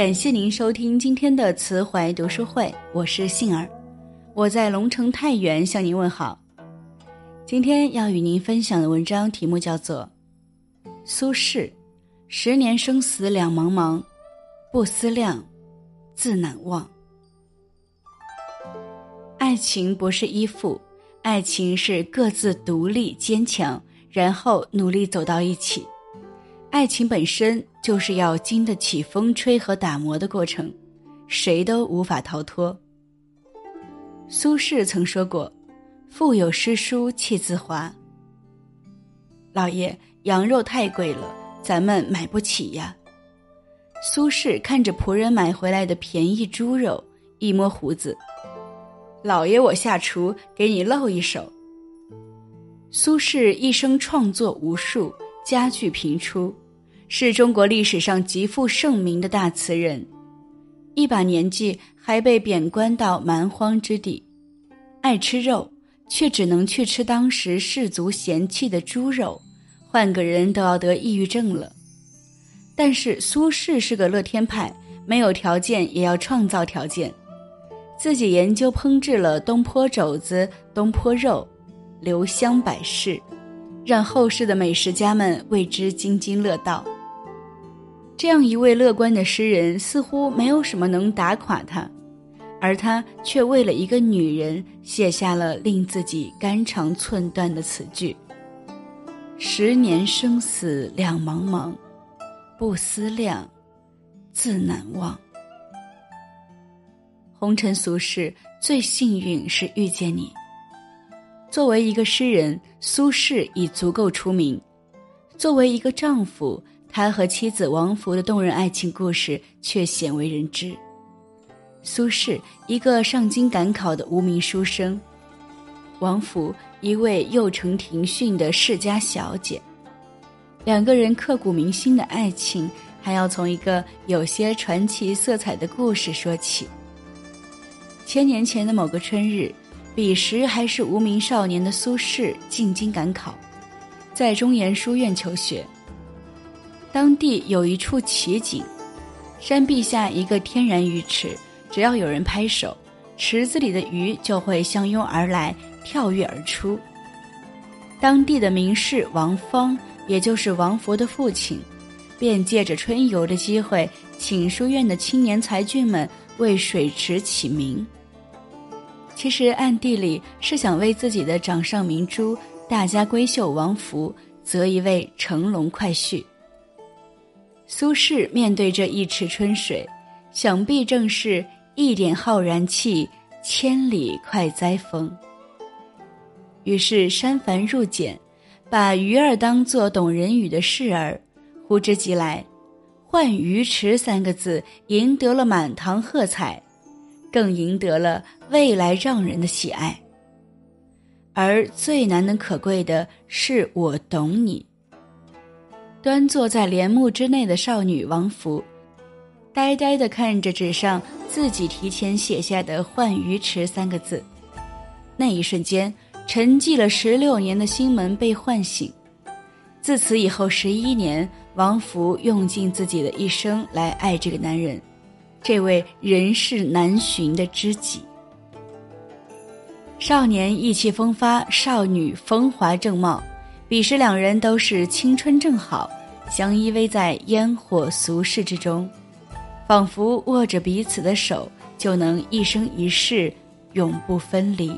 感谢您收听今天的慈怀读书会，我是杏儿，我在龙城太原向您问好。今天要与您分享的文章题目叫做《苏轼：十年生死两茫茫，不思量，自难忘》。爱情不是依附，爱情是各自独立坚强，然后努力走到一起。爱情本身就是要经得起风吹和打磨的过程，谁都无法逃脱。苏轼曾说过：“腹有诗书气自华。”老爷，羊肉太贵了，咱们买不起呀。苏轼看着仆人买回来的便宜猪肉，一摸胡子：“老爷，我下厨给你露一手。”苏轼一生创作无数，佳句频出。是中国历史上极负盛名的大词人，一把年纪还被贬官到蛮荒之地，爱吃肉，却只能去吃当时士族嫌弃的猪肉，换个人都要得抑郁症了。但是苏轼是个乐天派，没有条件也要创造条件，自己研究烹制了东坡肘子、东坡肉，留香百世，让后世的美食家们为之津津乐道。这样一位乐观的诗人，似乎没有什么能打垮他，而他却为了一个女人写下了令自己肝肠寸断的词句：“十年生死两茫茫，不思量，自难忘。”红尘俗世，最幸运是遇见你。作为一个诗人，苏轼已足够出名；作为一个丈夫，他和妻子王弗的动人爱情故事却鲜为人知。苏轼，一个上京赶考的无名书生；王弗，一位幼承庭训的世家小姐。两个人刻骨铭心的爱情，还要从一个有些传奇色彩的故事说起。千年前的某个春日，彼时还是无名少年的苏轼进京赶考，在中研书院求学。当地有一处奇景，山壁下一个天然鱼池，只要有人拍手，池子里的鱼就会相拥而来，跳跃而出。当地的名士王方，也就是王佛的父亲，便借着春游的机会，请书院的青年才俊们为水池起名。其实暗地里是想为自己的掌上明珠、大家闺秀王福择一位乘龙快婿。苏轼面对这一池春水，想必正是一点浩然气，千里快哉风。于是删繁入简，把鱼儿当作懂人语的示儿，呼之即来，换鱼池三个字，赢得了满堂喝彩，更赢得了未来丈人的喜爱。而最难能可贵的是，我懂你。端坐在帘幕之内的少女王福，呆呆的看着纸上自己提前写下的“浣鱼池”三个字，那一瞬间，沉寂了十六年的心门被唤醒。自此以后十一年，王福用尽自己的一生来爱这个男人，这位人世难寻的知己。少年意气风发，少女风华正茂。彼时两人都是青春正好，相依偎在烟火俗世之中，仿佛握着彼此的手，就能一生一世永不分离。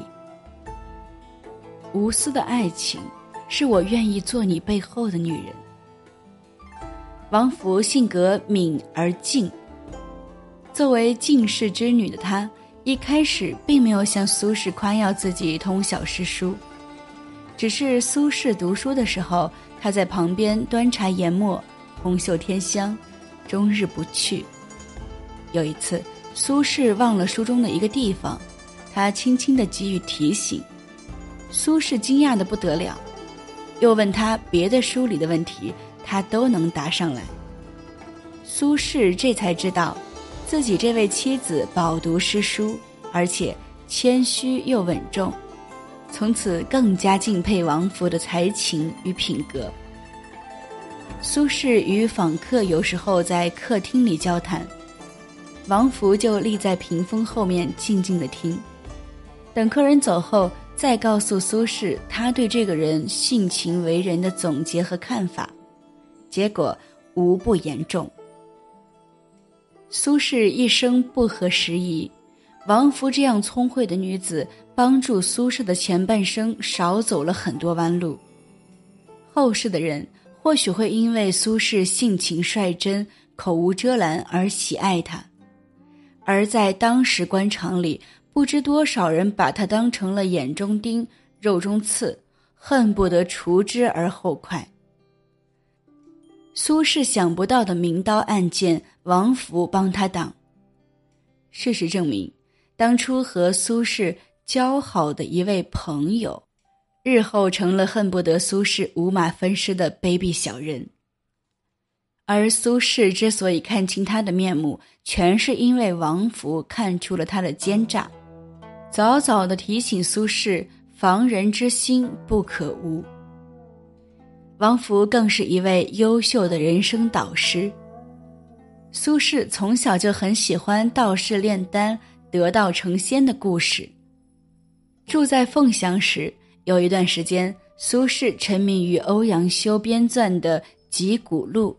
无私的爱情，是我愿意做你背后的女人。王弗性格敏而静，作为进士之女的她，一开始并没有向苏轼夸耀自己通晓诗书。只是苏轼读书的时候，她在旁边端茶研墨，红袖添香，终日不去。有一次，苏轼忘了书中的一个地方，他轻轻的给予提醒，苏轼惊讶的不得了，又问他别的书里的问题，他都能答上来。苏轼这才知道，自己这位妻子饱读诗书，而且谦虚又稳重。从此更加敬佩王弗的才情与品格。苏轼与访客有时候在客厅里交谈，王福就立在屏风后面静静的听，等客人走后，再告诉苏轼他对这个人性情为人的总结和看法，结果无不言中。苏轼一生不合时宜，王弗这样聪慧的女子，帮助苏轼的前半生少走了很多弯路。后世的人或许会因为苏轼性情率真、口无遮拦而喜爱他，而在当时官场里，不知多少人把他当成了眼中钉、肉中刺，恨不得除之而后快。苏轼想不到的明刀暗箭，王福帮他挡。事实证明，当初和苏轼交好的一位朋友，日后成了恨不得苏轼五马分尸的卑鄙小人。而苏轼之所以看清他的面目，全是因为王福看出了他的奸诈，早早的提醒苏轼防人之心不可无。王福更是一位优秀的人生导师。苏轼从小就很喜欢道士炼丹得道成仙的故事。住在凤翔时，有一段时间，苏轼沉迷于欧阳修编撰的《集古录》，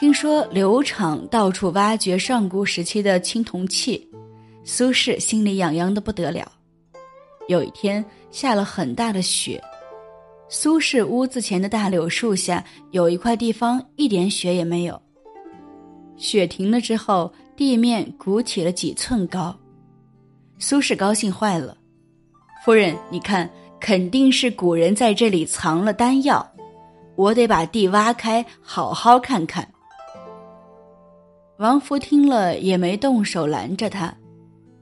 听说刘昶到处挖掘上古时期的青铜器，苏轼心里痒痒的不得了。有一天下了很大的雪。苏轼屋子前的大柳树下有一块地方一点雪也没有。雪停了之后，地面鼓起了几寸高。苏轼高兴坏了：“夫人，你看，肯定是古人在这里藏了丹药，我得把地挖开，好好看看。”王福听了也没动手拦着他，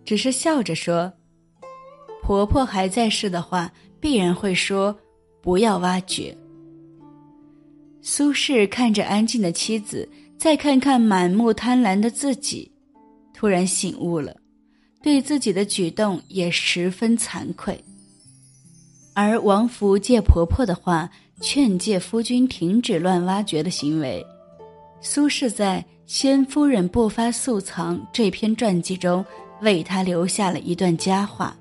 只是笑着说：“婆婆还在世的话，必然会说。”不要挖掘。苏轼看着安静的妻子，再看看满目贪婪的自己，突然醒悟了，对自己的举动也十分惭愧。而王福借婆婆的话劝诫夫君停止乱挖掘的行为，苏轼在《先夫人不发素藏》这篇传记中为他留下了一段佳话。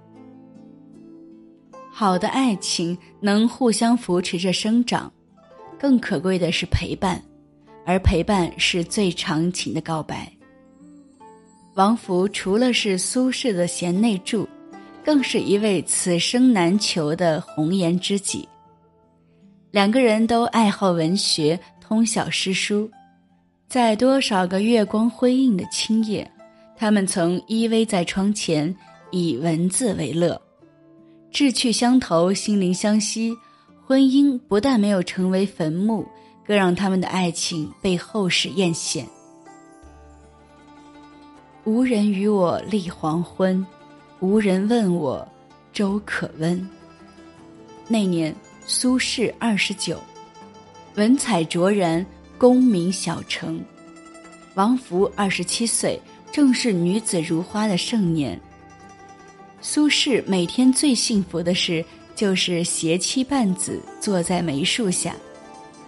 好的爱情能互相扶持着生长，更可贵的是陪伴，而陪伴是最长情的告白。王福除了是苏轼的贤内助，更是一位此生难求的红颜知己。两个人都爱好文学，通晓诗书，在多少个月光辉映的青夜，他们曾依偎在窗前，以文字为乐。志趣相投，心灵相惜，婚姻不但没有成为坟墓，更让他们的爱情被后世艳羡。无人与我立黄昏，无人问我粥可温。那年苏轼二十九，文采卓然，功名小成；王弗二十七岁，正是女子如花的盛年。苏轼每天最幸福的事，就是携妻伴子坐在梅树下，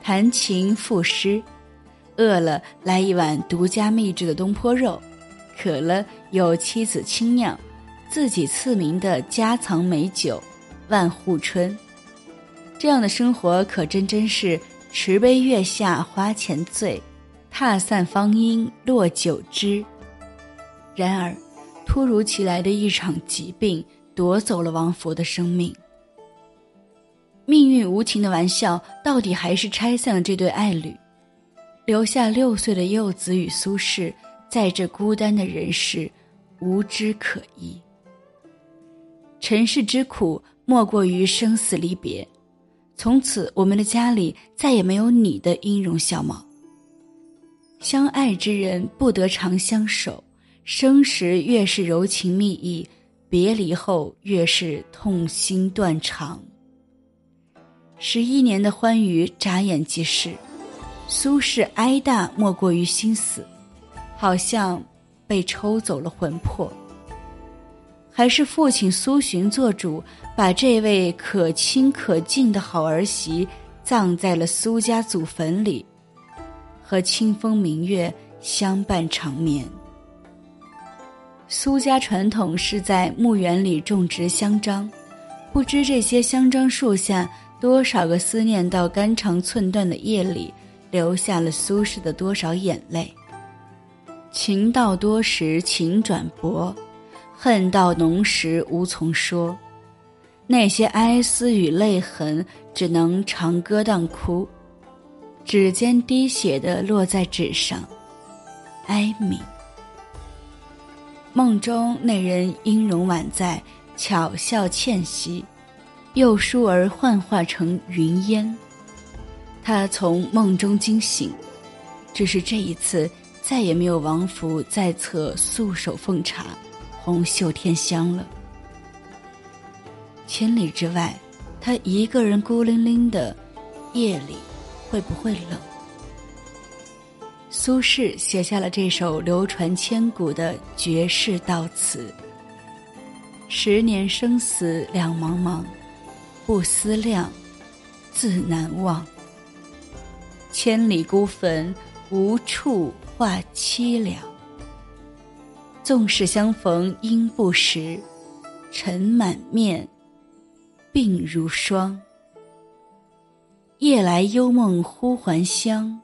弹琴赋诗；饿了来一碗独家秘制的东坡肉，渴了有妻子亲酿，自己赐名的家藏美酒——万户春。这样的生活可真真是持杯月下花前醉，踏散芳阴落酒枝。然而。突如其来的一场疾病夺走了王佛的生命。命运无情的玩笑，到底还是拆散了这对爱侣，留下六岁的幼子与苏轼在这孤单的人世，无枝可依。尘世之苦，莫过于生死离别。从此，我们的家里再也没有你的音容笑貌。相爱之人不得长相守。生时越是柔情蜜意，别离后越是痛心断肠。十一年的欢愉眨眼即逝，苏轼哀大莫过于心死，好像被抽走了魂魄。还是父亲苏洵做主，把这位可亲可敬的好儿媳葬在了苏家祖坟里，和清风明月相伴长眠。苏家传统是在墓园里种植香樟，不知这些香樟树下多少个思念到肝肠寸断的夜里，留下了苏轼的多少眼泪。情到多时情转薄，恨到浓时无从说。那些哀思与泪痕，只能长歌当哭，指尖滴血的落在纸上，哀悯。梦中那人音容宛在，巧笑倩兮，又倏儿幻化成云烟。他从梦中惊醒，只是这一次再也没有王福在侧素手奉茶，红袖添香了。千里之外，他一个人孤零零的，夜里会不会冷？苏轼写下了这首流传千古的绝世悼词：“十年生死两茫茫，不思量，自难忘。千里孤坟，无处话凄凉。纵使相逢应不识，尘满面，鬓如霜。夜来幽梦忽还乡。”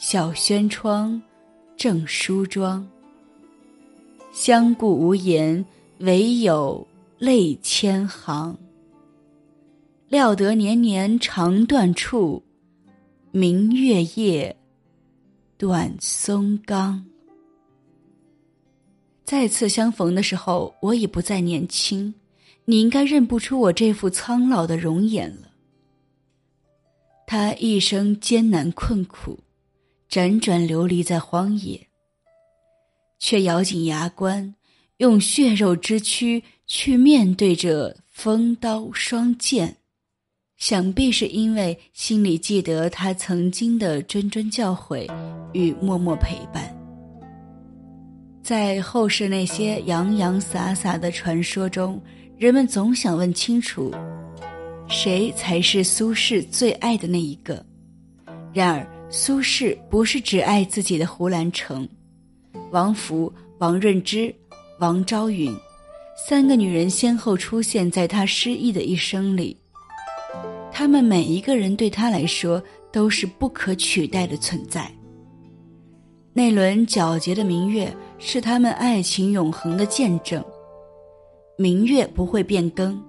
小轩窗，正梳妆。相顾无言，唯有泪千行。料得年年肠断处，明月夜，短松冈。再次相逢的时候，我已不再年轻，你应该认不出我这副苍老的容颜了。他一生艰难困苦。辗转流离在荒野，却咬紧牙关，用血肉之躯去面对着锋刀双剑。想必是因为心里记得他曾经的谆谆教诲与默默陪伴。在后世那些洋洋洒洒的传说中，人们总想问清楚，谁才是苏轼最爱的那一个？然而。苏轼不是只爱自己的胡兰成，王弗、王润之、王昭允，三个女人先后出现在他失意的一生里。他们每一个人对他来说都是不可取代的存在。那轮皎洁的明月是他们爱情永恒的见证。明月不会变更，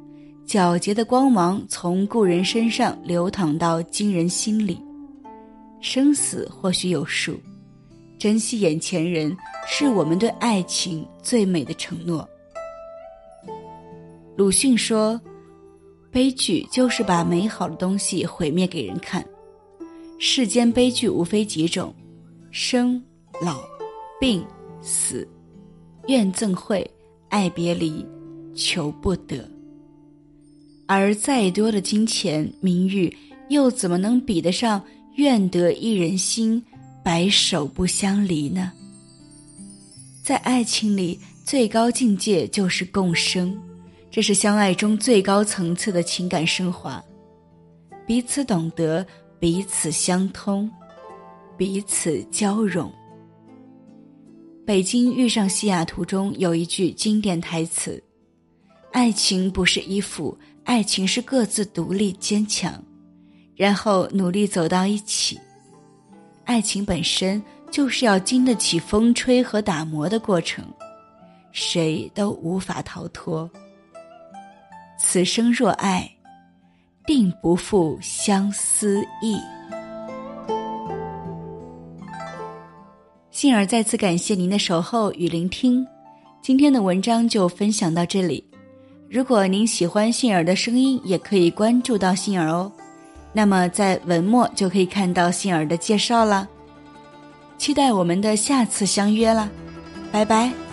皎洁的光芒从故人身上流淌到今人心里。生死或许有数，珍惜眼前人是我们对爱情最美的承诺。鲁迅说：“悲剧就是把美好的东西毁灭给人看。世间悲剧无非几种：生、老、病、死、怨憎会、爱别离、求不得。而再多的金钱、名誉，又怎么能比得上？”愿得一人心，白首不相离呢。在爱情里，最高境界就是共生，这是相爱中最高层次的情感升华。彼此懂得，彼此相通，彼此交融。《北京遇上西雅图》中有一句经典台词：“爱情不是依附，爱情是各自独立坚强。”然后努力走到一起，爱情本身就是要经得起风吹和打磨的过程，谁都无法逃脱。此生若爱，定不负相思意。杏儿再次感谢您的守候与聆听，今天的文章就分享到这里。如果您喜欢杏儿的声音，也可以关注到杏儿哦。那么，在文末就可以看到杏儿的介绍了。期待我们的下次相约了，拜拜。